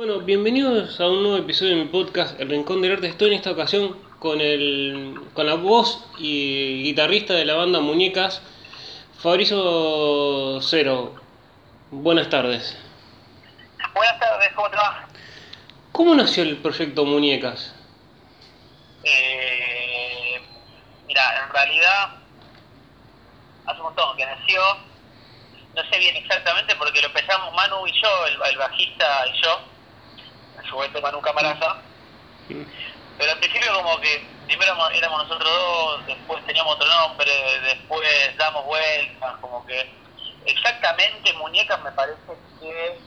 Bueno, bienvenidos a un nuevo episodio de mi podcast El Rincón del Arte. Estoy en esta ocasión con, el, con la voz y guitarrista de la banda Muñecas, Fabrizio Cero. Buenas tardes. Buenas tardes, ¿cómo te va? ¿Cómo nació el proyecto Muñecas? Eh, mira, en realidad hace un montón que nació. No sé bien exactamente porque lo empezamos Manu y yo, el, el bajista y yo, en su momento Manu Camaraza. Pero al principio como que primero éramos nosotros dos, después teníamos otro nombre, después damos vueltas, como que exactamente Muñecas me parece que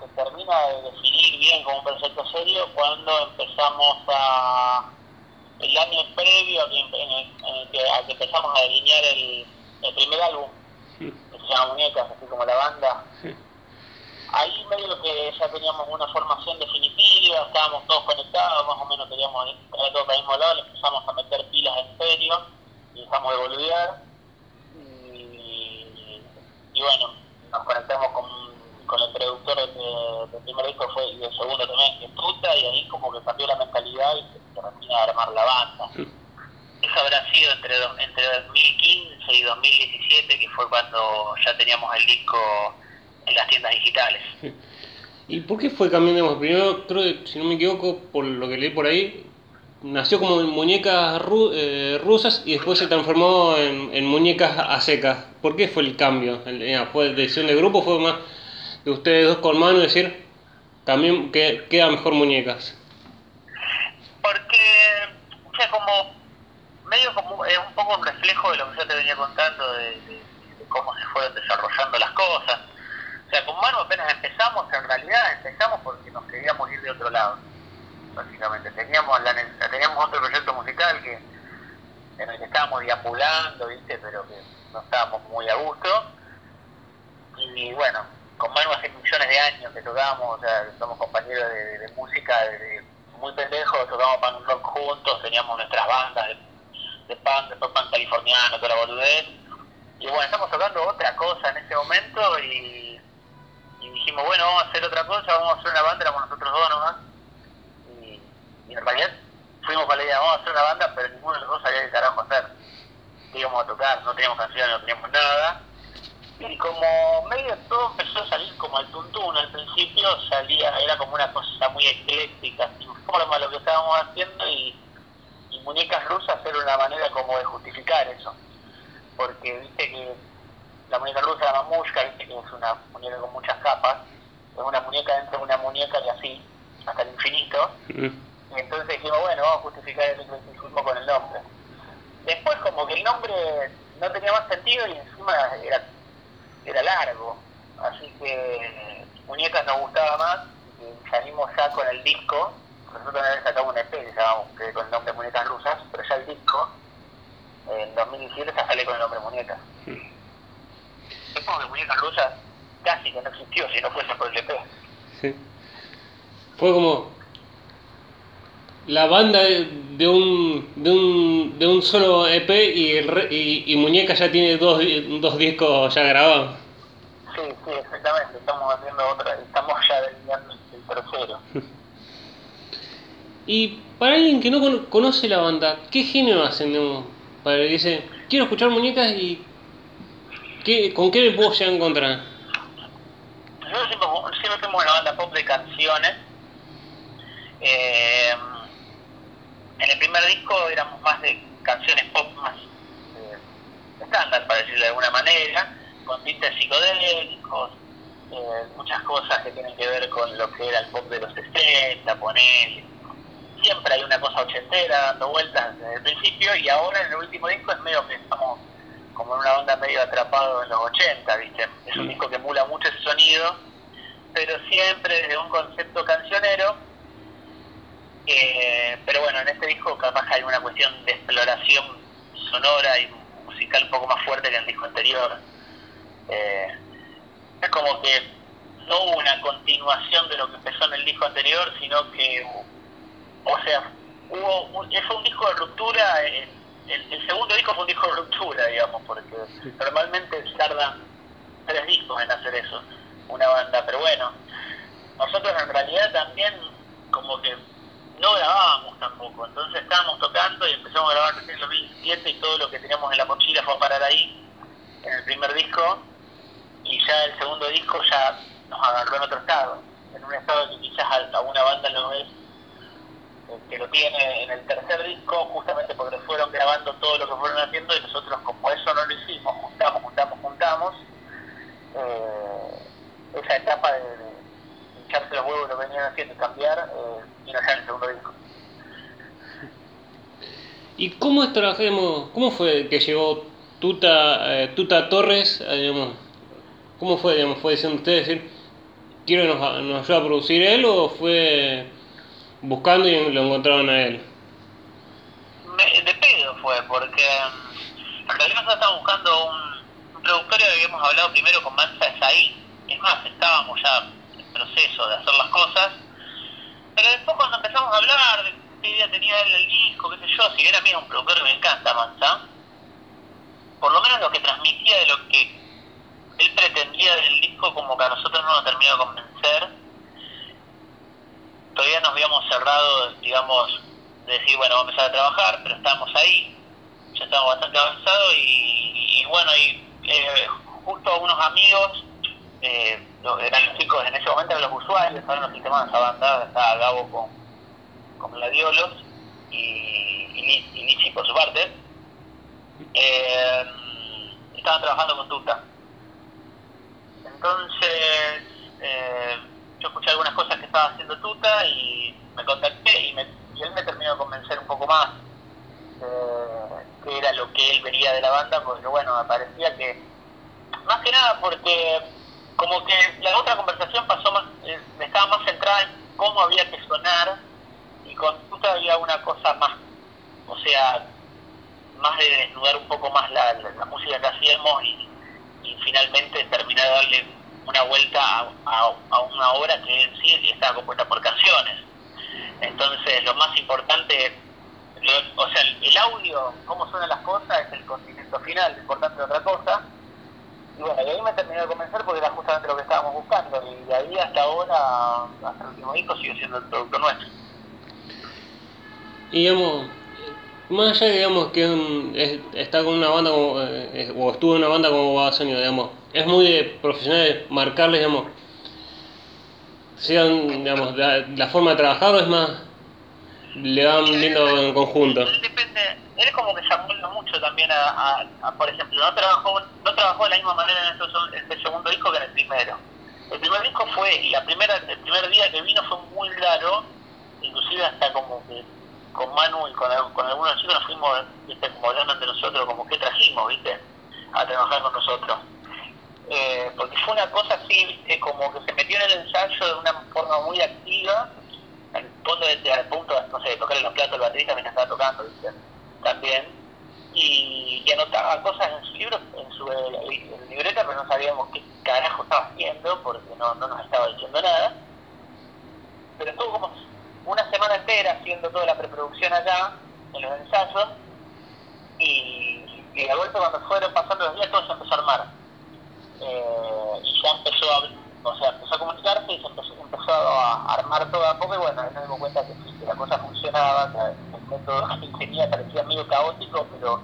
se termina de definir bien como un proyecto serio cuando empezamos a el año previo a que, en el, en el que, a que empezamos a delinear el, el primer álbum que se llama Muñecas, así como la banda. Ahí medio que ya teníamos una formación definitiva, estábamos todos conectados, más o menos queríamos ir todos para el mismo lado, le empezamos a meter pilas en serio y dejamos de boludear. Y, y bueno, nos conectamos con, con el productor del, del primer disco fue, y del segundo también, que es Tuta, y ahí como que cambió la mentalidad y se termina de armar la banda. Eso habrá sido entre, entre 2015 y 2017, que fue cuando ya teníamos el disco en las tiendas digitales. ¿Y por qué fue cambiando? Digamos, Primero, creo que, si no me equivoco, por lo que leí por ahí, nació como en muñecas ru- eh, rusas y después se transformó en, en muñecas a secas. ¿Por qué fue el cambio? El- eh, ¿Fue decisión de grupo? ¿Fue más de ustedes dos con mano decir, también que, queda mejor muñecas? Porque, o sea, como medio como es un poco un reflejo de lo que yo te venía contando de, de- de cómo se fueron desarrollando las cosas. O sea, con Manu apenas empezamos, en realidad empezamos porque nos queríamos ir de otro lado, básicamente. Teníamos la, teníamos otro proyecto musical que en el que estábamos deambulando, ¿viste? Pero que no estábamos muy a gusto. Y bueno, con Manu hace millones de años que tocábamos, o sea, somos compañeros de, de- de música desde muy pendejos, tocábamos punk rock juntos, teníamos nuestras bandas de, de de pop punk californiano, toda la boludez. Y bueno, estamos tocando otra cosa en ese momento y, y dijimos, bueno, vamos a hacer otra cosa, vamos a hacer una banda, éramos nosotros dos nomás. Y, y en realidad fuimos para la idea, vamos a hacer una banda, pero ninguno de los dos sabía qué carajo hacer. ¿Qué íbamos a tocar? No teníamos canciones, no teníamos nada. Y como medio todo empezó a salir como al tuntún al principio, salía, era como una cosa muy ecléctica, sin forma lo que estábamos haciendo y, y muñecas rusas era una manera como de justificar eso. Porque viste que la muñeca rusa, la mamushka, viste que es una muñeca con muchas capas, es una muñeca dentro de una muñeca y así, hasta el infinito. Mm. Y entonces dijimos, bueno, vamos a justificar el eclecticismo con el nombre. Después como que el nombre no tenía más sentido y encima era, era largo. Así que Muñecas nos gustaba más y salimos ya con el disco. Nosotros habíamos sacado un EP que se llamaba que con el nombre Muñecas Rusas, pero ya el disco en 2017 ya sale con el nombre Muñecas. Es como que Muñecas Rusas casi que no existió si no fuese por el EP. Sí. Fue como la banda de, un, de, un, de un solo EP y, el y, y Muñeca ya tiene dos, dos discos ya grabados. Sí, sí, exactamente. Estamos haciendo otra, estamos ya delineando el tercero. Y para alguien que no cono- conoce la banda, ¿qué género hacen? Para que dice, quiero escuchar muñecas y ¿qué, ¿con qué me puedo llegar a encontrar? Fuimos una banda pop de canciones. Eh, en el primer disco éramos más de canciones pop más eh, estándar, para decirlo de alguna manera, con tintes psicodélicos, eh, muchas cosas que tienen que ver con lo que era el pop de los 60, poner. Siempre hay una cosa ochentera dando vueltas desde el principio y ahora en el último disco es medio que estamos como en una onda medio atrapado en los 80, ¿viste? Es un disco que emula mucho ese sonido, pero siempre desde un concepto cancionero. Eh, pero bueno, en este disco capaz hay una cuestión de exploración sonora y musical un poco más fuerte que en el disco anterior. Eh, es como que no hubo una continuación de lo que empezó en el disco anterior, sino que, o sea, hubo un, fue un disco de ruptura. El, el- el segundo disco fue un disco de ruptura, digamos, porque normalmente tardan tres discos en hacer eso, una banda, pero bueno, nosotros en realidad también como que no grabábamos tampoco, entonces estábamos tocando y empezamos a grabar en el 2007 y todo lo que teníamos en la mochila fue a parar ahí, en el primer disco, y ya el segundo disco ya nos agarró en otro estado, en un estado que quizás a una banda lo ves eh, que lo tiene en el tercer disco, justamente porque fueron grabando todo lo que fueron haciendo y nosotros como eso no lo hicimos, juntamos, juntamos, juntamos, eh, esa etapa de, de, echarse los huevos lo venían haciendo y cambiar, eh, vino ya en el segundo disco. ¿Y cómo es trabajemos, cómo fue que llegó Tuta, eh, Tuta Torres, eh, digamos, cómo fue, digamos, fue diciendo usted decir, quiero que nos, nos ayude a producir él o fue buscando y lo encontraron a él? Me, de pedo fue, porque en realidad nosotros estábamos buscando un, un productor que habíamos hablado primero con Mansa Esaí, es más, estábamos ya en proceso de hacer las cosas, pero después cuando empezamos a hablar de qué idea tenía él el disco, qué sé yo, si bien a es un productor que me encanta Mansa, por lo menos lo que transmitía de lo que él pretendía del disco como que a nosotros no nos terminó de convencer, todavía nos habíamos cerrado, digamos, de decir, bueno, vamos a empezar a trabajar, pero estábamos ahí, ya estábamos bastante avanzados y, y bueno, y eh, justo unos amigos, eh, eran los chicos en ese momento eran los usuarios, ahora los sistemas banda, estaba Gabo con, con Gladiolos y, y, y por su parte, eh, estaban trabajando con Tuta. Entonces, eh, yo escuché algunas cosas que estaba haciendo Tuta y me contacté y, me, y él me terminó de convencer un poco más de qué era lo que él vería de la banda, porque bueno, me parecía que, más que nada porque como que la otra conversación pasó más, eh, estaba más centrada en cómo había que sonar y con Tuta había una cosa más, o sea, más de desnudar un poco más la, la, música que hacíamos y, finalmente terminar de darle una vuelta a, a, a, una obra que en sí estaba compuesta por canciones. Entonces, lo más importante, lo, o sea, el audio, cómo suenan las cosas, es el condimento final, lo importante de otra cosa. Y bueno, y ahí me terminó de convencer porque era justamente lo que estábamos buscando. Y de ahí hasta ahora, hasta el último disco, sigue siendo el producto nuestro. Y digamos, más allá digamos que un, es, está con una banda como, eh, o estuvo en una banda como Babasónico, digamos, es muy de profesional marcarles, digamos, sigan, digamos, la, la, forma de trabajar o es más, le van viendo en conjunto. Él depende, él es como que se amolda mucho también a, a, a, por ejemplo, no trabajó, trabajó de la misma manera en este, este segundo disco que en el primero. El primer disco fue, y la primera, el primer día que vino fue muy raro, inclusive hasta como que con Manu y con, con algunos chicos nos fuimos, viste, como hablando entre nosotros, como que trajimos, viste, a trabajar con nosotros. Eh, porque fue una cosa así, viste, como que se metió en el ensayo de una forma muy activa, al punto de, al punto no sé, de tocarle los platos al baterista mientras estaba tocando, viste, también, y, y anotaba cosas en su libro, en su libreta, pero no sabíamos qué carajo estaba haciendo, porque no, no nos estaba diciendo nada, pero estuvo como una semana entera haciendo toda la preproducción allá, en los ensayos, y, y de golpe cuando fueron pasando los días todo se empezó a armar. Eh, y ya empezó a, o sea, empezó a comunicarse y se empezó, a armar todo a poco y bueno, nos dimos cuenta que sí, que la cosa funcionaba, que el método que tenía parecía medio caótico, pero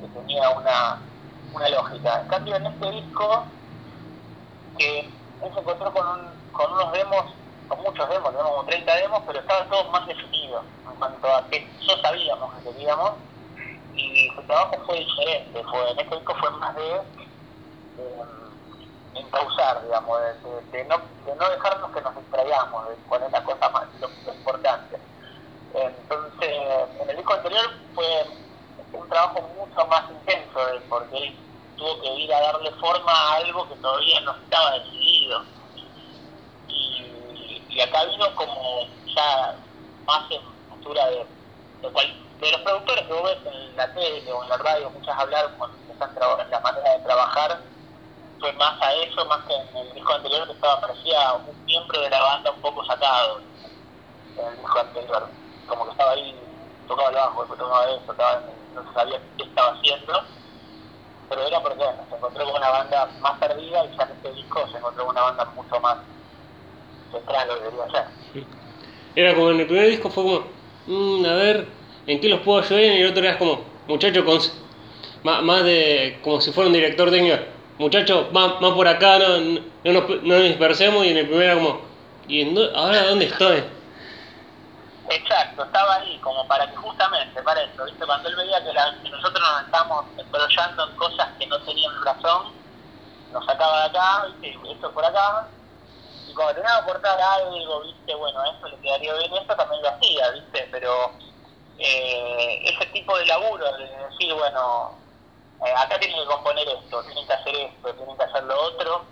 que tenía una, una lógica. En cambio en este disco, que él se encontró con, un, con unos demos con muchos demos, tenemos como 30 demos, pero estaba todo más definido en cuanto a que yo sabíamos que queríamos y su trabajo fue diferente, fue, en este disco fue más de, de encauzar, digamos, de, no, de no dejarnos que nos distraigamos, de cuál es la cosa más lo, importante. Entonces, en el disco anterior fue un trabajo mucho más intenso, porque él tuvo que ir a darle forma a algo que todavía no estaba decidido y acá vino como ya más en postura de, de, cual, de los productores que vos ves en la tele o en la radio, muchas hablar cuando están la manera de trabajar, fue más a eso, más que en el disco anterior que estaba, parecía un miembro de la banda un poco sacado en el disco anterior, como que estaba ahí, tocaba el bajo, después tocaba eso, no sabía qué estaba haciendo, pero era porque bueno, se encontró con una banda más perdida y ya en este disco se encontró con una banda mucho más central lo debería ser. Era como en el primer disco fue como, mm, a ver, ¿en qué los puedo ayudar? Y el otro era como, muchacho, con, más, más de como si fuera un director técnico, muchacho, más, más por acá, no, no, nos, no nos dispersemos. Y en el primer era como, ¿y en dó- ahora dónde estoy? Exacto, estaba ahí como para que justamente, para eso, ¿viste? Cuando él veía que, la- que nosotros nos estábamos embrollando en cosas que no tenían razón, nos sacaba de acá, ¿viste? Esto por acá, y cuando tenía que aportar algo, ¿viste? Bueno, esto le quedaría bien, esto también lo hacía, ¿viste? Pero eh, ese tipo de laburo, de decir, bueno, eh, acá tienen que componer esto, tienen que hacer esto, tienen que hacer lo otro,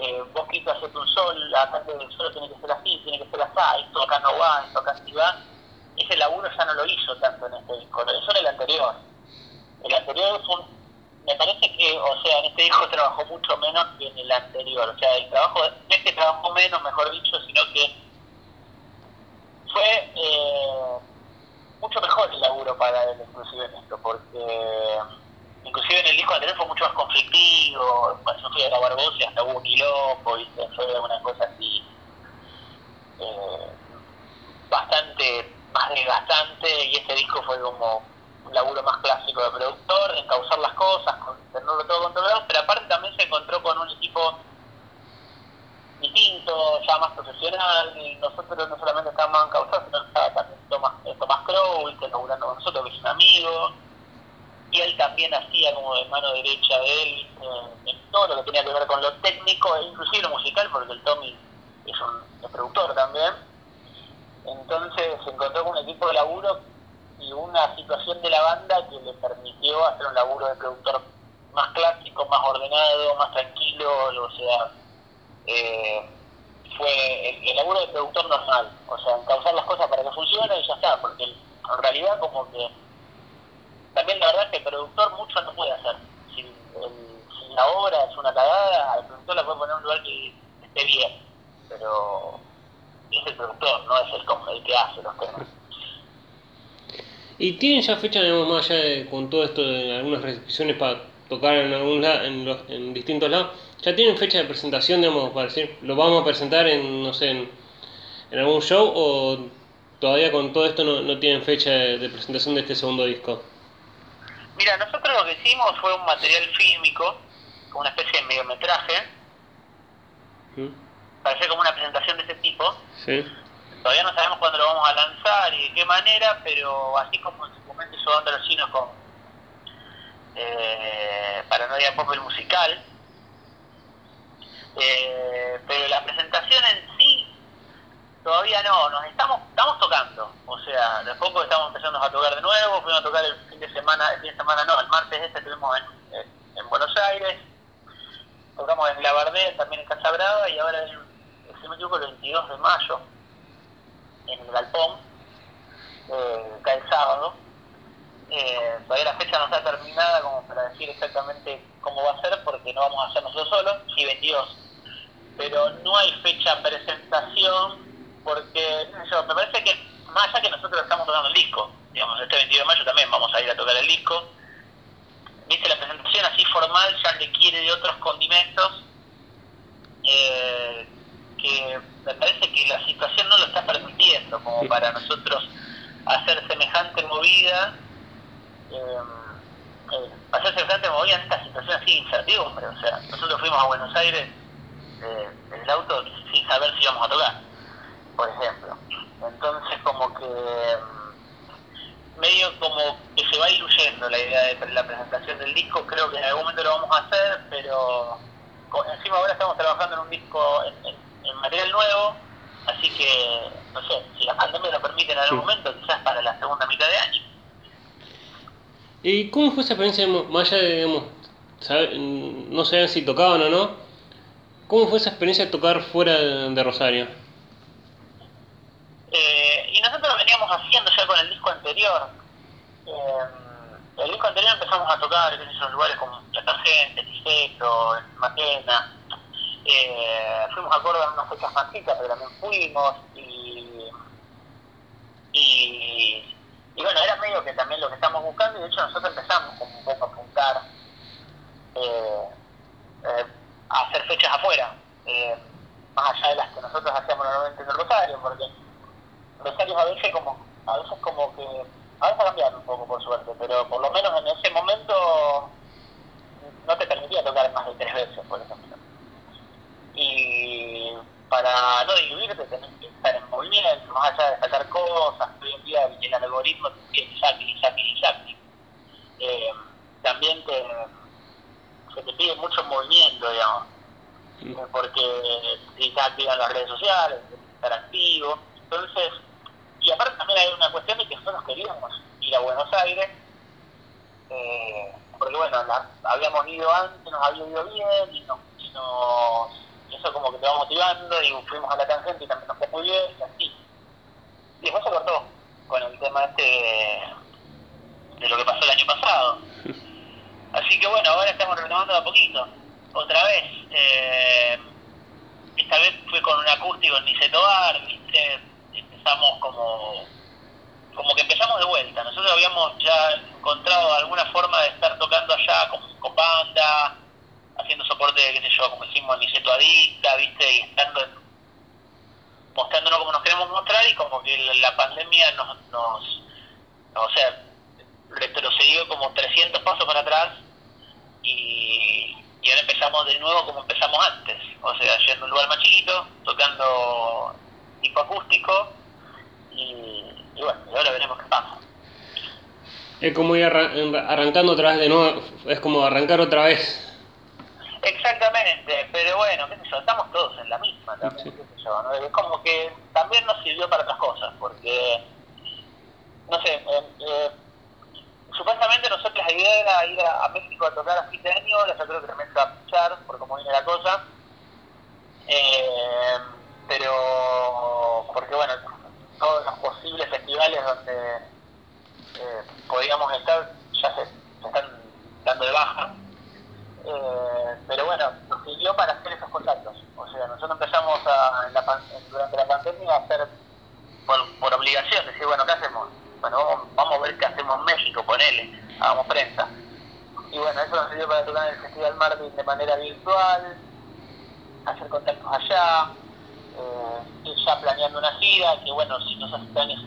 eh, vos quito hacerte un sol, acá el sol tiene que ser así, tiene que ser así, esto acá no va, esto acá sí va. Ese laburo ya no lo hizo tanto en este disco, hizo en el anterior. El anterior fue un- me parece que, o sea, en este disco trabajó mucho menos que en el anterior. O sea, el trabajo, no es que trabajó menos, mejor dicho, sino que fue eh, mucho mejor el laburo para él, inclusive en esto, porque inclusive en el disco anterior fue mucho más conflictivo, cuando fui a grabar voz y hasta hubo un quilombo, ¿viste? fue una cosa así eh, bastante más desgastante y este disco fue como un laburo más clásico de productor, en causar las cosas, tenerlo todo controlado, pero aparte también se encontró con un equipo distinto, ya más profesional, y nosotros no solamente estábamos en causar, sino que estaba también Tomás, eh, Tomás Crow, que laburando con nosotros, que es un amigo, y él también hacía como de mano derecha de él eh, en todo lo que tenía que ver con lo técnico e inclusive lo musical, porque el Tommy es un productor también. Entonces se encontró con un equipo de laburo y una situación de la banda que le permitió hacer un laburo de productor más clásico, más ordenado, más tranquilo, o sea, eh, fue el, el laburo de productor normal, o sea, encauzar las cosas para que funcionen y ya está, porque en realidad como que también la verdad es que el productor mucho no puede hacer. Si, la obra es una cagada, el productor la puede poner en un lugar que esté bien, pero es el productor, no es el, el que hace los temas. ¿Y tienen ya fecha, digamos, más allá de con todo esto de algunas restricciones para tocar en algún la- en, los, en distintos lados? ¿Ya tienen fecha de presentación, digamos, para decir, lo vamos a presentar en, no sé, en, en algún show o todavía con todo esto no, no tienen fecha de, de presentación de este segundo disco? Mira, nosotros lo que hicimos fue un material fílmico, como una especie de mediometraje, ¿Mm? para hacer como una presentación de ese tipo. ¿Sí? Todavía no sabemos cuándo lo vamos a lanzar y de qué manera, pero así como en su momento hizo Onda los Chinos con eh, Paranoia Pop el musical. Eh, pero la presentación en sí todavía no, nos estamos estamos tocando, o sea, de poco estamos empezando a tocar de nuevo, fuimos a tocar el fin de semana, el fin de semana no, el martes este estuvimos en, en- en Buenos Aires, tocamos en La Bardea, también en Casa Brava y ahora el, si me equivoco el 22 de mayo en el Galpón, eh, cae el sábado. Eh, todavía la fecha no está terminada como para decir exactamente cómo va a ser porque no vamos a hacer nosotros solos, sí 22. Pero no hay fecha presentación porque yo, me parece que más allá que nosotros estamos tocando el disco, digamos, este 22 de mayo también vamos a ir a tocar el disco. Viste, la presentación así formal ya requiere de otros condimentos eh, que me parece que la situación no lo está permitiendo como para nosotros hacer semejante movida eh, eh, hacer semejante movida en esta situación así de incertidumbre o sea nosotros fuimos a Buenos Aires eh, en el auto sin saber si íbamos a tocar por ejemplo entonces como que mm, medio como que se va diluyendo la idea de la presentación del disco creo que en algún momento lo vamos a hacer pero encima ahora estamos trabajando en un disco en, en- en material nuevo, así que, no sé, si la pandemia lo permite en algún Sí. momento, quizás para la segunda mitad de año. ¿Y cómo fue esa experiencia, más allá de, digamos, saber- no sabían si tocaban o no? ¿Cómo fue esa experiencia de tocar fuera de Rosario? Eh, y nosotros lo veníamos haciendo ya con el disco anterior. Eh, el disco anterior empezamos a tocar en esos lugares como La Tangente, Tijeto, en Matena. Eh, fuimos a Córdoba en unas fechas más chicas, pero también fuimos. Y, y, y bueno, era medio que también lo que estamos buscando. Y de hecho, nosotros empezamos como un poco a apuntar eh, eh, a hacer fechas afuera. Eh, más allá de las que nosotros hacíamos normalmente en el Rosario, porque A veces como, a veces como que, a veces ha cambiado un poco por suerte, pero por lo menos en ese momento no te permitía tocar más de tres veces, por ejemplo. Y para no diluirte tenés que estar en movimiento, más allá de sacar cosas, hoy en día el algoritmo te tiene y y y eh, también te, se te pide mucho movimiento, digamos, porque está activa en las redes sociales, estar activo, entonces, hay una cuestión de que nosotros queríamos ir a Buenos Aires, eh, porque bueno, habíamos ido antes, nos había ido bien y, no, y eso como que te va motivando y fuimos a la tangente y también nos fue muy bien y así. Y después se cortó con el tema este de lo que pasó el año pasado. Así que bueno, ahora estamos retomando a poquito. Otra vez, eh, esta vez fue con un acústico en Niceto Bar, ¿viste? Empezamos como como que empezamos de vuelta. Nosotros habíamos ya encontrado alguna forma de estar tocando allá con, con banda, haciendo soporte, qué sé yo, como hicimos en Niceto Adicta, ¿viste? Y estando mostrándonos como nos queremos mostrar y como que la pandemia nos, nos o sea, retrocedió como 300 pasos para atrás y, y ahora empezamos de nuevo como empezamos antes, o sea, yendo a un lugar más chiquito, tocando tipo acústico y, bueno, y ahora veremos qué pasa. Es como ir arrancando otra vez de nuevo, es como arrancar otra vez. Exactamente, pero bueno, qué sé yo, estamos todos en la misma también, qué sé yo, ¿no? es como que también nos sirvió para otras cosas, porque, no sé, eh, eh supuestamente nosotros la idea era ir a, México a tocar a fin de año, yo creo que también se va a escuchar por cómo viene la cosa. Eh, pero, porque bueno, todos los posibles festivales donde eh, podíamos estar ya se, están dando de baja. Eh, pero bueno, nos sirvió para hacer esos contactos. O sea, nosotros empezamos a, durante la pandemia a hacer por, por obligación, decir, bueno, ¿qué hacemos? bueno, vamos, a ver qué hacemos en México, ponele, hagamos prensa. Y bueno, eso nos sirvió para tocar en el Festival Martin de manera virtual, hacer contactos allá, eh, ya planeando una gira, que bueno, si no se hace años,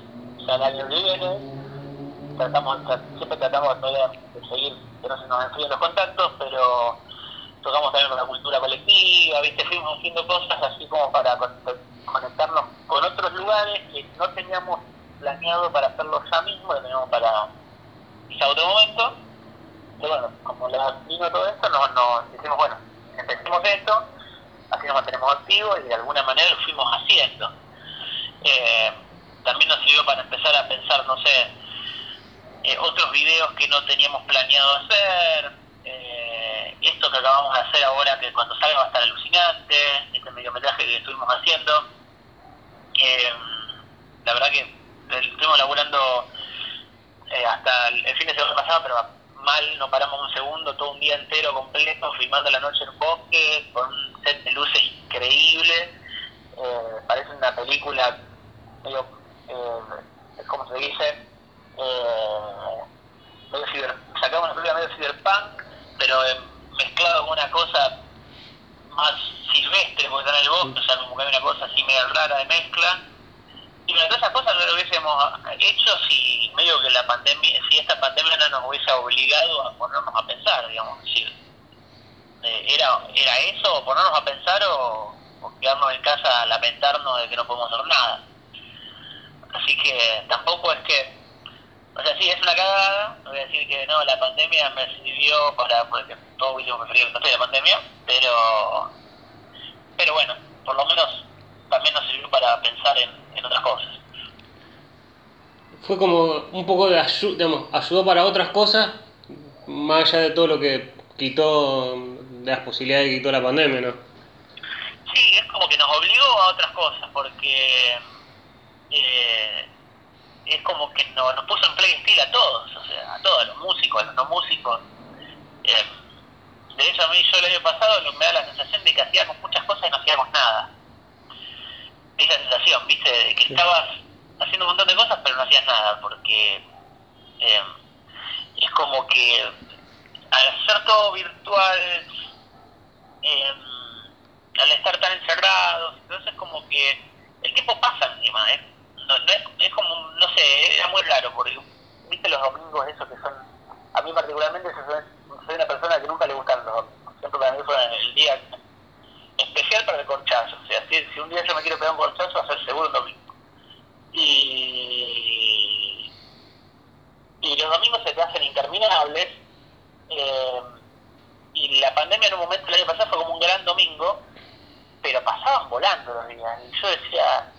ya el año viene, tratamos, siempre tratamos de seguir que no se nos enfríen los contactos, pero tocamos también con la cultura colectiva, viste, fuimos haciendo cosas así como para conectarnos con otros lugares que no teníamos planeado para hacerlo ya mismo, lo tenemos para quizá otro momento. Y bueno, como le vino todo esto, nos, nos decimos, bueno, empecemos esto, así nos mantenemos activos y de alguna manera lo fuimos haciendo. Eh, también nos sirvió para empezar a pensar, no sé, eh, otros videos que no teníamos planeado hacer, eh, esto que acabamos de hacer ahora, que cuando salga va a estar alucinante, este mediometraje que estuvimos haciendo. la verdad que estuvimos laburando eh, hasta el, fin de semana pasado, pero mal, no paramos un segundo, todo un día entero completo, filmando la noche en un bosque, con un de luces increíble. Eh, parece una película medio, eh, ¿cómo se dice? Eh, medio sacamos una película medio cyberpunk, pero mezclado con una cosa más silvestre, porque está en el bosque, o sea, como que hay una cosa así medio rara de mezcla y todas esas cosas no lo hubiésemos hecho si medio que la pandemia, si esta pandemia no nos hubiese obligado a ponernos a pensar, digamos, eh, era, era eso, ponernos a pensar o, quedarnos en casa a lamentarnos de que no podemos hacer nada. Así que tampoco es que, o sea, sí, es una cagada, no voy a decir que no, la pandemia me sirvió para, porque todos hubiésemos preferido que no la pandemia, pero, pero bueno, por lo menos también nos sirvió para pensar en, en otras cosas. Fue como un poco de ayuda, digamos, ayudó para otras cosas, más allá de todo lo que quitó, de las posibilidades que quitó la pandemia, ¿no? Sí, es como que nos obligó a otras cosas, porque eh, es como que nos, nos puso en play steel a todos, o sea, a todos, a los músicos, a los no músicos. Eh, de hecho, a mí yo el año pasado me da la sensación de que hacíamos muchas cosas y no hacíamos nada esa sensación, viste, de que estabas haciendo un montón de cosas pero no hacías nada, porque eh, es como que al hacer todo virtual, eh, al estar tan encerrados, entonces como que el tiempo pasa encima, ¿eh? No, es, es, como, no sé, era muy raro, porque viste los domingos esos que son, a mí particularmente soy, una persona que nunca le gustan los domingos, siempre para mí fue el día especial para el corchazo, o sea, si, si un día yo me quiero pegar un corchazo va a ser seguro el domingo. Y, y los domingos se te hacen interminables, eh, y la pandemia en un momento el año pasado fue como un gran domingo, pero pasaban volando los días. Y yo decía,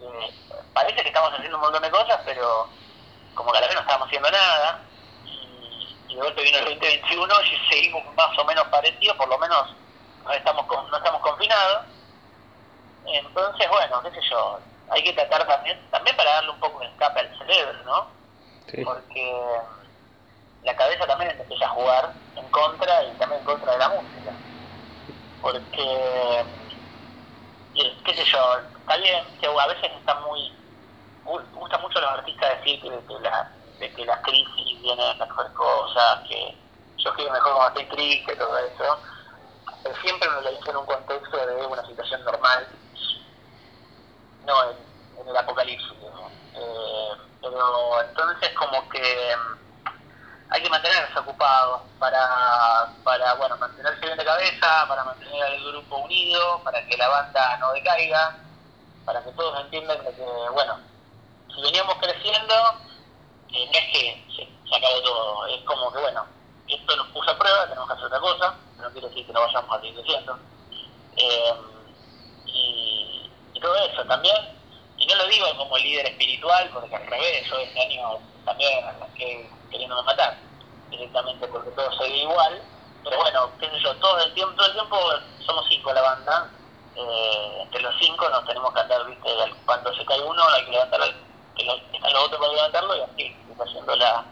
eh, parece que estamos haciendo un montón de cosas, pero como que a la vez no estábamos haciendo nada. Y, de golpe vino el 2021 y seguimos más o menos parecidos, por lo menos no estamos, no estamos confinados. Entonces, bueno, qué sé yo, hay que tratar también, también para darle un poco de escape al cerebro, ¿no? Porque la cabeza también empieza a jugar en contra y también en contra de la música. Porque, eh, qué sé yo, está bien que a veces está muy, gusta mucho a los artistas decir que, que, la, de que las crisis vienen mejores cosas, que yo escribo mejor cuando estoy triste, todo eso, pero siempre me lo dice en un contexto de una situación normal, no en, el apocalipsis. Eh, pero entonces como que hay que mantenerse ocupados para, bueno, mantenerse bien de cabeza, para mantener al grupo unido, para que la banda no decaiga, para que todos entiendan que, bueno, si veníamos creciendo, eh, no es que se, acabó todo, es como que, bueno, esto nos puso a prueba, tenemos que hacer otra cosa, no quiere decir que no vayamos a seguir creciendo. Eh, y, todo eso también, y no lo digo como líder espiritual, porque al revés, yo este año también que queriéndome matar directamente porque todo sigue igual. Pero bueno, qué sé yo, todo el tiempo, todo el tiempo somos cinco la banda. Eh, entre los cinco nos tenemos que andar, viste, cuando se cae uno hay que levantarlo, que están los otros para levantarlo y así, haciendo la,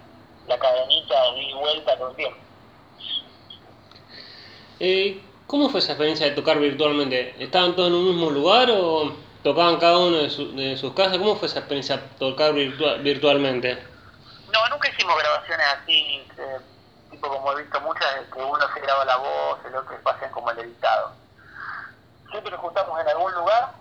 la cadenita de vuelta todo el tiempo. Eh, ¿Cómo fue esa experiencia de tocar virtualmente? ¿Estaban todos en un mismo lugar o tocaban cada uno de, de sus casas? ¿Cómo fue esa experiencia de tocar virtual, virtualmente? No, nunca hicimos grabaciones así, eh, tipo como he visto muchas, que uno se graba la voz, el otro se pasan como el editado. Siempre nos juntamos en algún lugar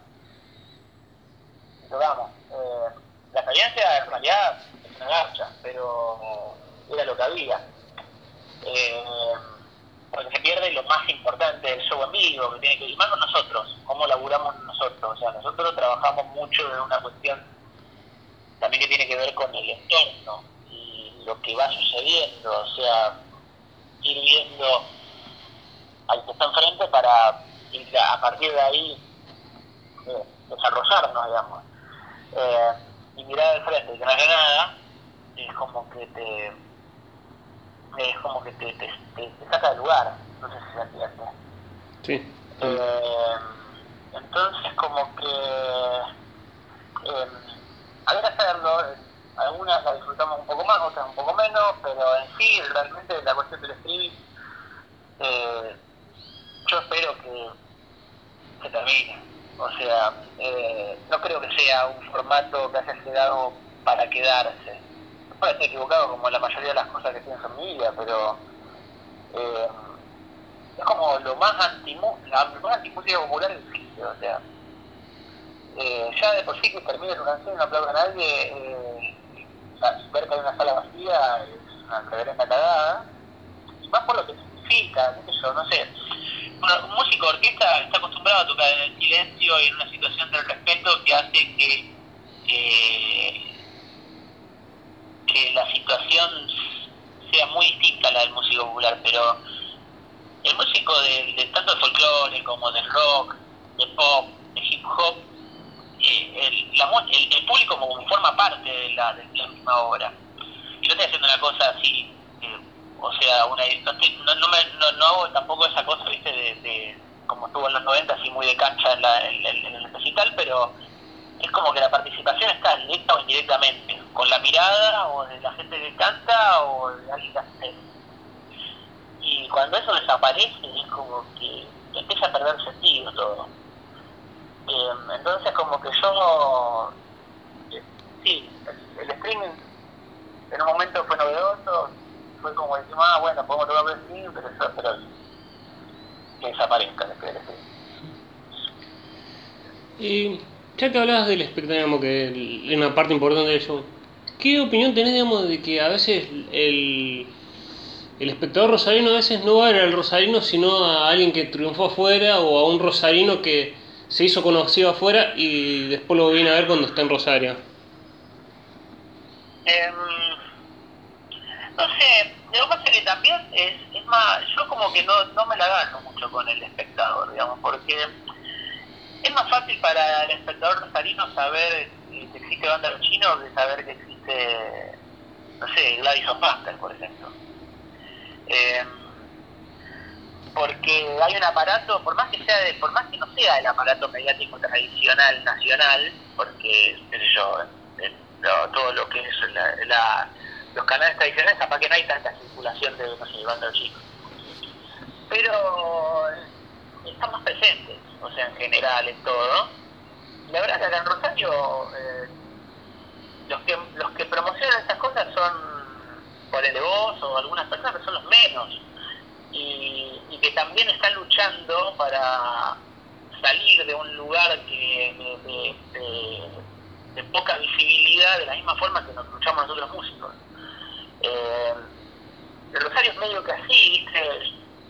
y tocamos. Eh, la experiencia en realidad es una garcha, pero era lo que había. Eh, porque se pierde lo más importante del show vivo, que tiene que ir más con nosotros, cómo laburamos nosotros. O sea, nosotros trabajamos mucho en una cuestión también que tiene que ver con el entorno lo que va sucediendo, o sea, ir viendo al que está enfrente para ir a partir de ahí eh, desarrollarnos, digamos. Eh, y mirar al frente y que no haya nada, es como que te es como que te, te, te, saca del lugar, no sé si se entiende. Sí. Eh, entonces como que eh, a ver hacerlo algunas las disfrutamos un poco más, otras un poco menos, pero en sí, realmente la cuestión del streaming, eh, yo espero que, que termine. O sea, eh, no creo que sea un formato que haya llegado para quedarse. Puede estar equivocado como la mayoría de las cosas que pienso en mi vida, pero eh, es como lo más anti la más antimúsica popular existe. O sea, eh, ya de por sí que termine una canción y no aplauda a nadie, eh, ver que hay una sala vacía es una reverenda cagada, más por lo que significa, qué no sé. un músico de orquesta está acostumbrado a tocar en el silencio y en una situación de respeto que hace que, que la situación sea muy distinta a la del músico popular, pero el músico de, tanto de folclore como de rock, de pop, de hip hop, el, el, público como forma parte de la, la misma obra. Y no estoy haciendo una cosa así, eh, o sea, una no, no, me, no, no, hago tampoco esa cosa, viste, de, como estuvo en los 90, así muy de cancha en, la, en, el recital, pero es como que la participación está directa o indirectamente, con la mirada o de la gente que canta o de alguien que hace. Y cuando eso desaparece es como que empieza a perder sentido todo entonces como que yo, eh, sí, el, streaming en un momento fue novedoso, fue como decimos, ah, bueno, podemos tocar el streaming, pero eso, pero que desaparezca el streaming. Y ya que hablabas del espectáculo, que es una parte importante de eso, ¿qué opinión tenés, digamos, de que a veces el, el espectador rosarino a veces no va a ver al rosarino, sino a alguien que triunfó afuera o a un rosarino que se hizo conocido afuera y después lo viene a ver cuando está en Rosario? Em, no sé, lo que pasa que también es, es más, yo como que no, no me la gano mucho con el espectador, digamos, porque es más fácil para el espectador rosarino saber que existe banda chino que saber que existe, no sé, Gladys of por ejemplo. Eh, porque hay un aparato, por más que sea de, por más que no sea el aparato mediático tradicional nacional, porque, qué sé yo, todo lo que es la, los canales tradicionales, capaz que no hay tanta circulación de, no sé, banda chino. Pero están más presentes, o sea, en general, en todo. La verdad que acá en Rosario, eh, los, que, los que promocionan estas cosas son, por el de vos o algunas personas, que son los menos. Y, que también están luchando para salir de un lugar que de, poca visibilidad de la misma forma que nos luchamos nosotros músicos. Eh, el Rosario es medio que así,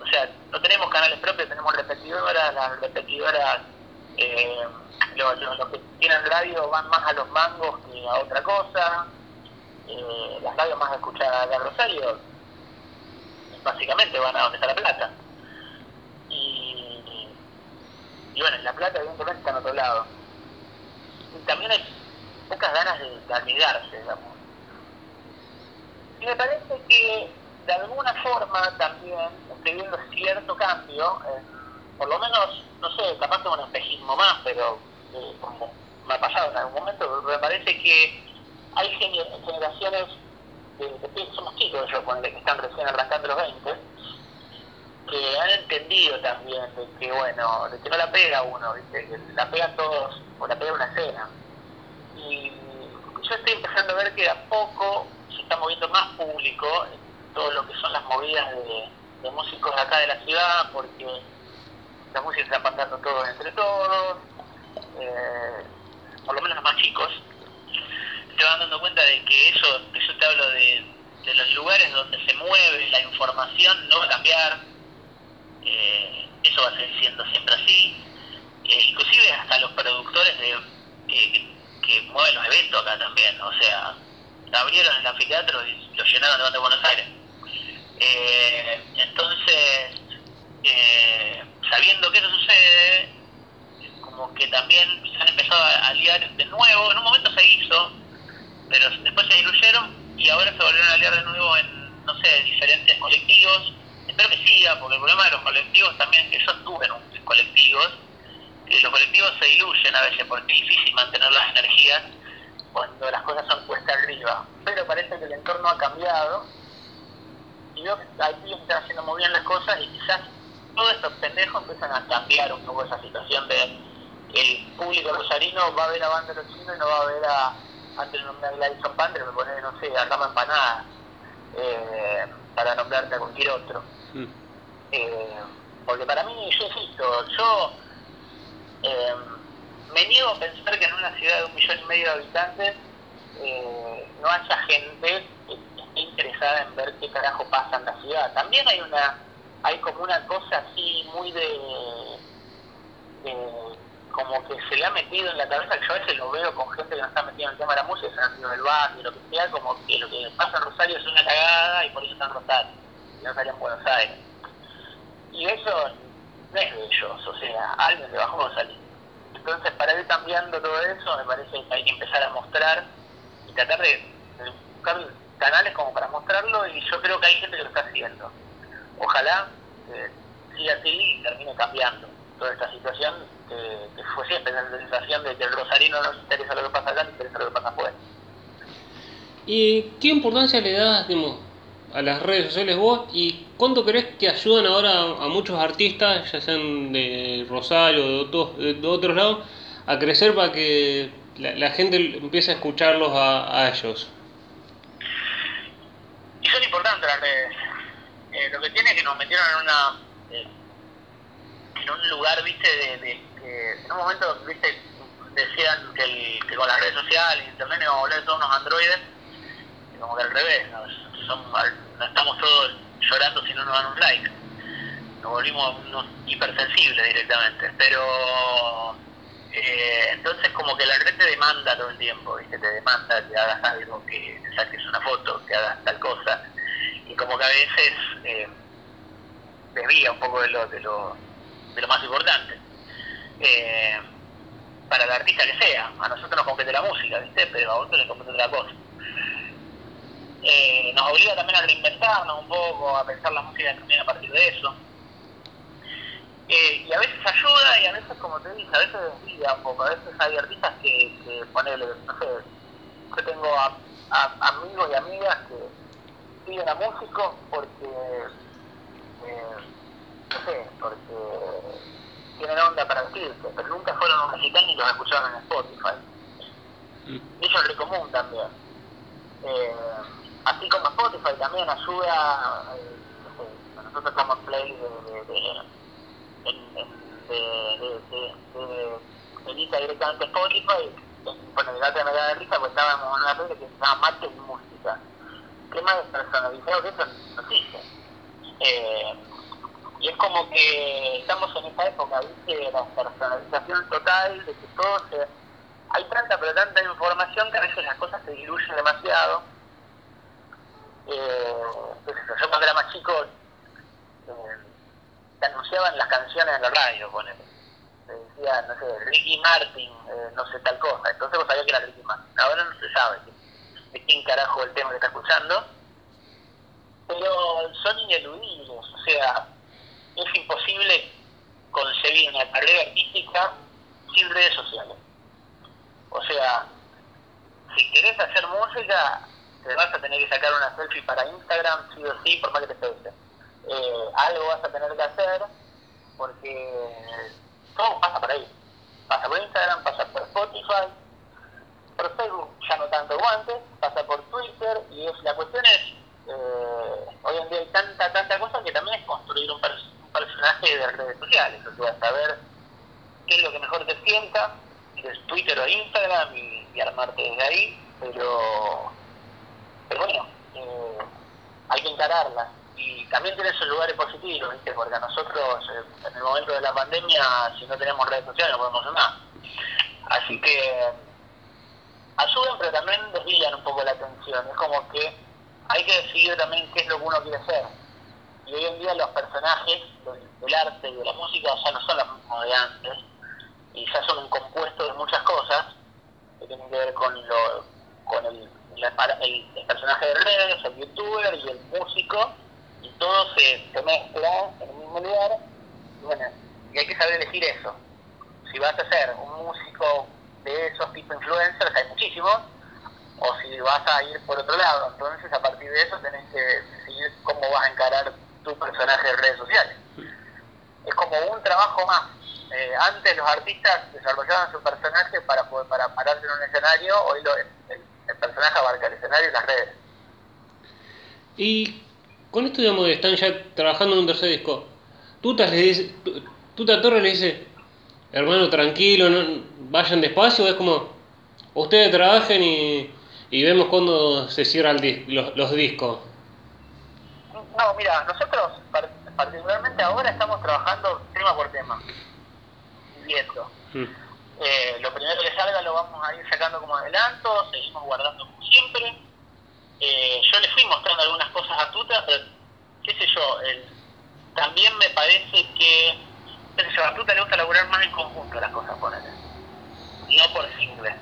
o sea, no tenemos canales propios, tenemos repetidoras, las repetidoras, eh, los, que tienen radio van más a los mangos que a otra cosa, eh, las radios más escuchadas de Rosario básicamente van a donde está la plata. Y, y bueno, la plata evidentemente está en otro lado. Y también hay pocas ganas de, de digamos. Y me parece que de alguna forma también estoy viendo cierto cambio, por lo menos, no sé, capaz tengo un espejismo más, pero eh, como me ha pasado en algún momento, me parece que hay generaciones de, somos chicos, yo con que están recién arrancando los 20, que han entendido también de que, bueno, de que no la pega uno, ¿viste? que la pegan todos, o la pega una escena. Y yo estoy empezando a ver que a poco se está moviendo más público todo lo que son las movidas de, músicos de acá de la ciudad, porque la música se está pasando todos entre todos, eh, por lo menos los más chicos, se van dando cuenta de que eso, eso te hablo de, los lugares donde se mueve la información, no va a cambiar, eh, eso va a seguir siendo siempre así, eh, inclusive hasta los productores de que, que mueven los eventos acá también, o sea, abrieron el anfiteatro y lo llenaron de Buenos Aires. Eh, entonces, sabiendo que eso sucede, como que también se han empezado a liar de nuevo, en un momento se hizo, pero después se diluyeron y ahora se volvieron a liar de nuevo en, no sé, diferentes colectivos. Espero que siga, porque el problema de los colectivos también que yo estuve colectivos, que los colectivos se diluyen a veces porque es difícil mantener las energías cuando las cosas son cuesta arriba. Pero parece que el entorno ha cambiado y que aquí están haciendo muy bien las cosas y quizás todos estos pendejos empiezan a cambiar un poco esa situación de el público rosarino va a ver a Banda de los Chinos y no va a ver a, antes de nombrar a Gladys Panther, me pone, no sé, a Rama Empanada, eh, para nombrarte a cualquier otro. Mm. Eh, porque para mí, yo insisto, yo eh, me niego a pensar que en una ciudad de un millón y medio de habitantes no haya gente interesada en ver qué carajo pasa en la ciudad. También hay una, hay como una cosa así muy de, como que se le ha metido en la cabeza, yo a veces lo veo con gente que no está metida en el tema de la música, se han metido en el barrio, lo que sea, como que lo que pasa en Rosario es una cagada y por eso está en Rosario, y no sale en Buenos Aires. Y eso no es de ellos, o sea, alguien le bajó a salir. Entonces, para ir cambiando todo eso, me parece que hay que empezar a mostrar y tratar de buscar canales como para mostrarlo y yo creo que hay gente que lo está haciendo. Ojalá siga así y termine cambiando toda esta situación que, fue siempre la sensación de que el rosarino no se interesa lo que pasa acá, ni interesa lo que pasa afuera. ¿Y qué importancia le das a las redes sociales vos y cuánto crees que ayudan ahora a muchos artistas, ya sean de Rosario o de otros, de otros lados, a crecer para que la, gente empiece a escucharlos a ellos? Y son importantes las redes. Eh, lo que tiene es que nos metieron en una eh, en un lugar, viste, de, en un momento, viste, decían que, con las redes sociales, internet, íbamos a volver todos unos androides, y como que al revés, no estamos todos llorando si no nos dan un like. Nos volvimos unos hipersensibles directamente, pero eh, entonces como que la red te demanda todo el tiempo, ¿viste? te demanda que hagas algo, que te saques una foto, que hagas tal cosa, y como que a veces eh, desvía un poco de lo, de lo, de lo más importante. Eh, para el artista que sea, a nosotros nos compete la música, ¿viste? pero a otros les compete otra cosa. Eh, nos obliga también a reinventarnos un poco, a pensar la música también a partir de eso. Eh, y a veces ayuda y a veces, como te dije, a veces desvía un poco. A veces hay artistas que, que ponele, no sé, yo tengo amigos y amigas que siguen a músicos porque, eh, no sé, porque tienen onda para vestirse, pero nunca fueron a un recital ni los escucharon en Spotify. Y eso es re común también. Eh, así como Spotify también ayuda, eh, no sé, nosotros en play de, de, de, de, directamente a Spotify, en- bueno, el otro me da de risa porque estábamos en una red que se llama Mate y Música. ¿Qué más personalizado que eso no existe? Eh, y es como que estamos en esa época, ¿viste? De la personalización total, de que todo se... Hay tanta, pero tanta información que a veces las cosas se diluyen demasiado. Eh, yo, cuando era más chico, eh, anunciaban las canciones en la radio, ponele. Te decía, no sé, Ricky Martin, eh, no sé tal cosa. Entonces vos sabías que era Ricky Martin. Ahora no se sabe de quién carajo el tema que está escuchando. Pero son ineludibles, o sea, es imposible concebir una carrera artística sin redes sociales. O sea, si querés hacer música, te vas a tener que sacar una selfie para Instagram, sí o sí, por más que te pese. Eh, algo vas a tener que hacer, porque todo pasa por ahí. Pasa por Instagram, pasa por Spotify, por Facebook ya no tanto como antes, pasa por Twitter, y es, la cuestión es, eh, hoy en día hay tanta, tanta cosa que también es construir un, pers- un personaje de redes sociales, o sea, saber qué es lo que mejor te sienta, si es Twitter o Instagram, y, armarte desde ahí, pero, pero bueno, eh, hay que encararla. Y también tiene sus lugares positivos, ¿viste? porque nosotros eh, en el momento de la pandemia, si no tenemos redes sociales, no podemos hacer nada. Así que ayudan, pero también desvían un poco la atención. Es como que hay que decidir también qué es lo que uno quiere hacer. Y hoy en día los personajes del, arte y de la música ya no son los mismos de antes, y ya son un compuesto de muchas cosas que tienen que ver con lo con el personaje de redes, el youtuber y el músico, y todo se, se mezcla en el mismo lugar. Y bueno, y hay que saber elegir eso. Si vas a ser un músico de esos tipo influencers, hay muchísimos, o si vas a ir por otro lado. Entonces, a partir de eso, tenés que decidir cómo vas a encarar tu personaje de redes sociales. Es como un trabajo más. Eh, antes los artistas desarrollaban su personaje para poder, para pararse en un escenario, hoy lo, el, personaje abarca el escenario y las redes. Y con esto, digamos, están ya trabajando en un tercer disco. Tuta le dice, Tu- Tuta Torres le dice, hermano, tranquilo, no, vayan despacio, es como, ustedes trabajen y, y vemos cuándo se cierran los discos. No, mira, nosotros par- particularmente ahora estamos trabajando tema por tema, viendo. Mm. Eh, lo primero que salga lo vamos a ir sacando como adelanto, seguimos guardando como siempre. Eh, yo le fui mostrando algunas cosas a Tuta, pero qué sé yo, el- también me parece que, qué sé yo, a Tuta le gusta laburar más en conjunto las cosas, ponele. No por single.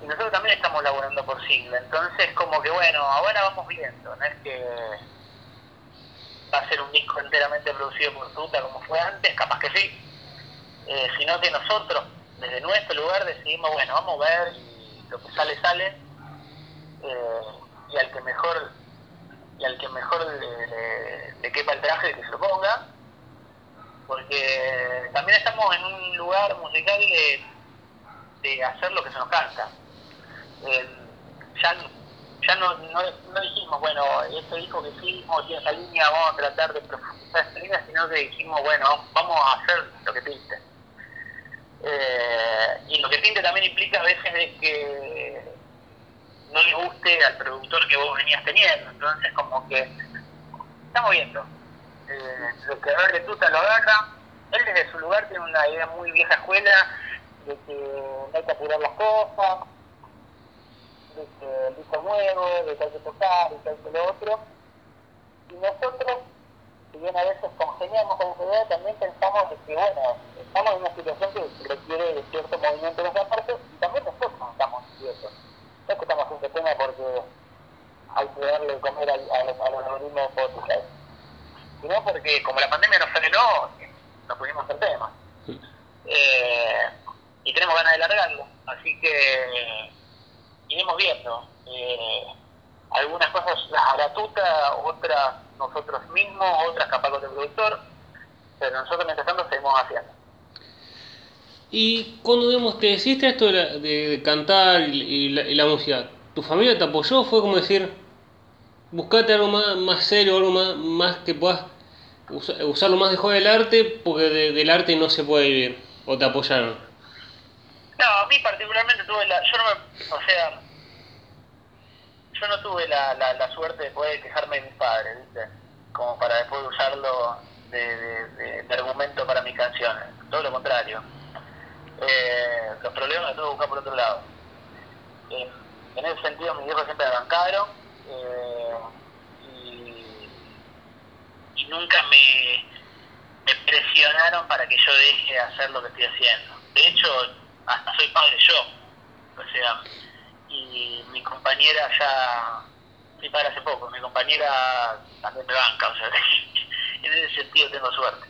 Y nosotros también estamos laburando por single, entonces como que bueno, ahora vamos viendo, no es que va a ser un disco enteramente producido por Tuta como fue antes, capaz que sí, eh, sino que nosotros desde nuestro lugar decidimos, bueno, vamos a ver y lo que sale sale. Eh, y al que mejor y al que mejor le, quepa el traje que se lo ponga. Porque también estamos en un lugar musical de, de hacer lo que se nos canta. Eh, ya ya no, no, dijimos bueno este disco que hicimos y esa línea vamos a tratar de profundizar esta línea sino que dijimos bueno vamos a hacer lo que piste Eh, y lo que pinte también implica a veces de que no le guste al productor que vos venías teniendo. Entonces, como que estamos viendo. Eh, lo que agarre tuta lo agarra. Él desde su lugar tiene una idea muy vieja escuela de que no hay que apurar las cosas, de que el disco nuevo, de que hay que tocar, de que hay que lo otro. Y nosotros, si bien a veces congeniamos con idea, también pensamos de que, bueno, estamos en una situación que requiere de cierto movimiento de nuestra parte y también nosotros estamos quietos. No es que estamos haciendo tema porque hay que darle de comer a, a, los, a los algoritmos de Spotify, sino porque como la pandemia nos frenó, no pudimos hacer tema. Eh, y tenemos ganas de largarlo, así que iremos viendo. Eh, algunas cosas las hará Tuta, otras nosotros mismos, otras capaz con el productor, pero nosotros mientras tanto seguimos haciendo. Y cuando digamos, te decidiste esto de, la- de- cantar y, la, y la música, ¿tu familia te apoyó? ¿Fue como decir, buscate algo más, más serio, algo más, más que puedas usa- usarlo más de juego del arte, porque de- del arte no se puede vivir? ¿O te apoyaron? No, a mí particularmente tuve la, yo no me, o sea, yo no tuve la, la, la suerte de poder quejarme de mis padres, ¿viste? Como para después usarlo de, de, de- argumento para mis canciones. Todo lo contrario. Eh, los problemas los tuve que buscar por otro lado. Eh, en ese sentido, mis viejos siempre me bancaron eh, y, y nunca me, me presionaron para que yo deje de hacer lo que estoy haciendo. De hecho, hasta soy padre yo. O sea, y mi compañera ya, fui padre hace poco, mi compañera también me banca, o sea, en ese sentido tengo suerte.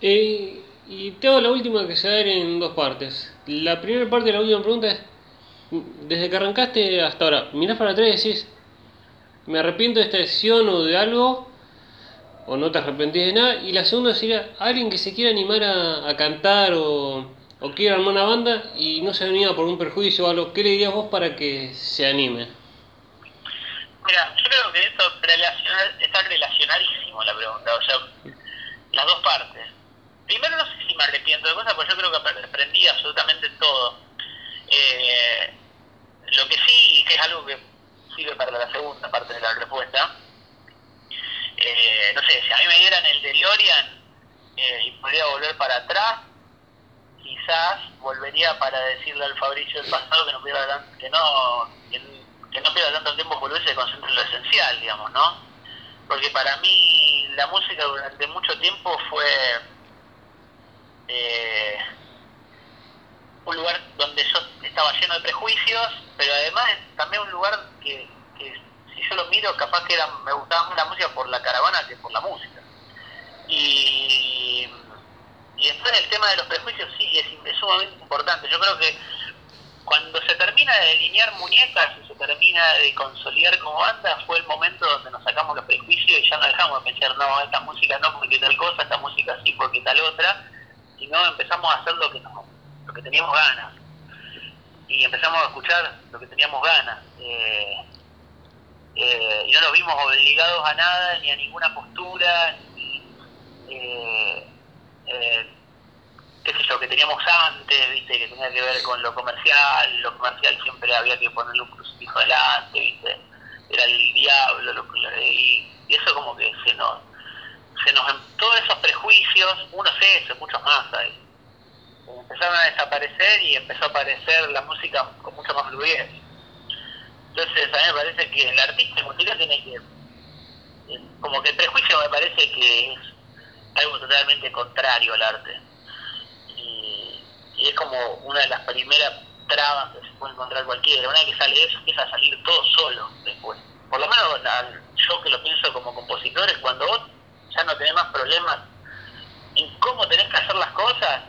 Eh, y te hago la última que se va a ir en dos partes. La primera parte de la última pregunta es, desde que arrancaste hasta ahora, mirás para atrás y decís, me arrepiento de esta decisión o de algo, o no te arrepentís de nada. Y la segunda sería, alguien que se quiera animar a, a cantar o, o quiera armar una banda y no se anima por un perjuicio o algo, ¿qué le dirías vos para que se anime? Mira, yo creo que esto está relacionadísimo la pregunta, o sea, las dos partes. Primero, no sé si me arrepiento de cosas, porque yo creo que apre- aprendí absolutamente todo. Eh, lo que sí, y que es algo que sirve para la segunda parte de la respuesta, eh, no sé, si a mí me dieran el DeLorean eh, y podría volver para atrás, quizás volvería para decirle al Fabricio del pasado que no pierda, tanto tiempo por y se concentre en lo esencial, digamos, ¿no? Porque para mí la música durante mucho tiempo fue eh, un lugar donde yo estaba lleno de prejuicios, pero además también un lugar que, que si yo lo miro, capaz que era, me gustaba más la música por la caravana que por la música. Y, y después el tema de los prejuicios sí, es, es sumamente importante. Yo creo que cuando se termina de delinear muñecas y se termina de consolidar como banda, fue el momento donde nos sacamos los prejuicios y ya no dejamos de pensar, no, esta música no porque tal cosa, esta música sí porque tal otra, sino empezamos a hacer lo que, nos- lo que teníamos ganas. Y empezamos a escuchar lo que teníamos ganas. Eh, eh, y no nos vimos obligados a nada, ni a ninguna postura, ni, eh, eh, qué sé yo, que teníamos antes, viste, que tenía que ver con lo comercial, lo comercial siempre había que ponerle un crucifijo delante, viste, era el diablo, lo, y, y eso como que se nos, se nos, todos esos prejuicios, unos esos, muchos más hay, empezaron a desaparecer y empezó a aparecer la música con mucha más fluidez. Entonces a mí me parece que el artista musical tiene que, eh, como que el prejuicio me parece que es algo totalmente contrario al arte. Y, es como una de las primeras trabas que se puede encontrar cualquiera. Una vez que sale eso, empieza a salir todo solo después. Por lo menos yo que lo pienso como compositor, es cuando vos ya no tenés más problemas en cómo tenés que hacer las cosas,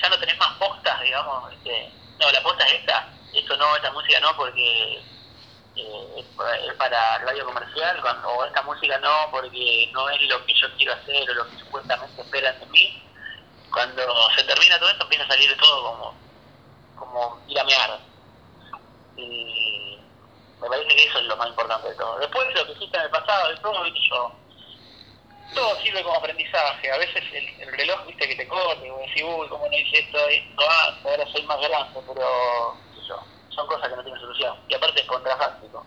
ya no tenés más postas, digamos, este, no, la posta es esta, esto no, esta música no, porque eh, es, pa- es para el radio comercial, o esta música no, porque no es lo que yo quiero hacer o lo que supuestamente esperan de mí. Cuando se termina todo esto, empieza a salir todo como, como ir a mear. Y me parece que eso es lo más importante de todo. Después, lo que hiciste en el pasado, de todo, viste, yo todo sirve como aprendizaje. A veces el, reloj, viste, que te corre, y vos decís, uy, ¿cómo no hice esto ah, ahora soy más grande, pero eso, son cosas que no tienen solución. Y aparte es contrafáctico.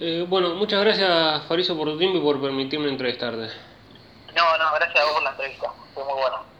Eh, bueno, muchas gracias Fariso por tu tiempo y por permitirme entrevistarte. No, no, gracias a vos por la entrevista, fue muy bueno.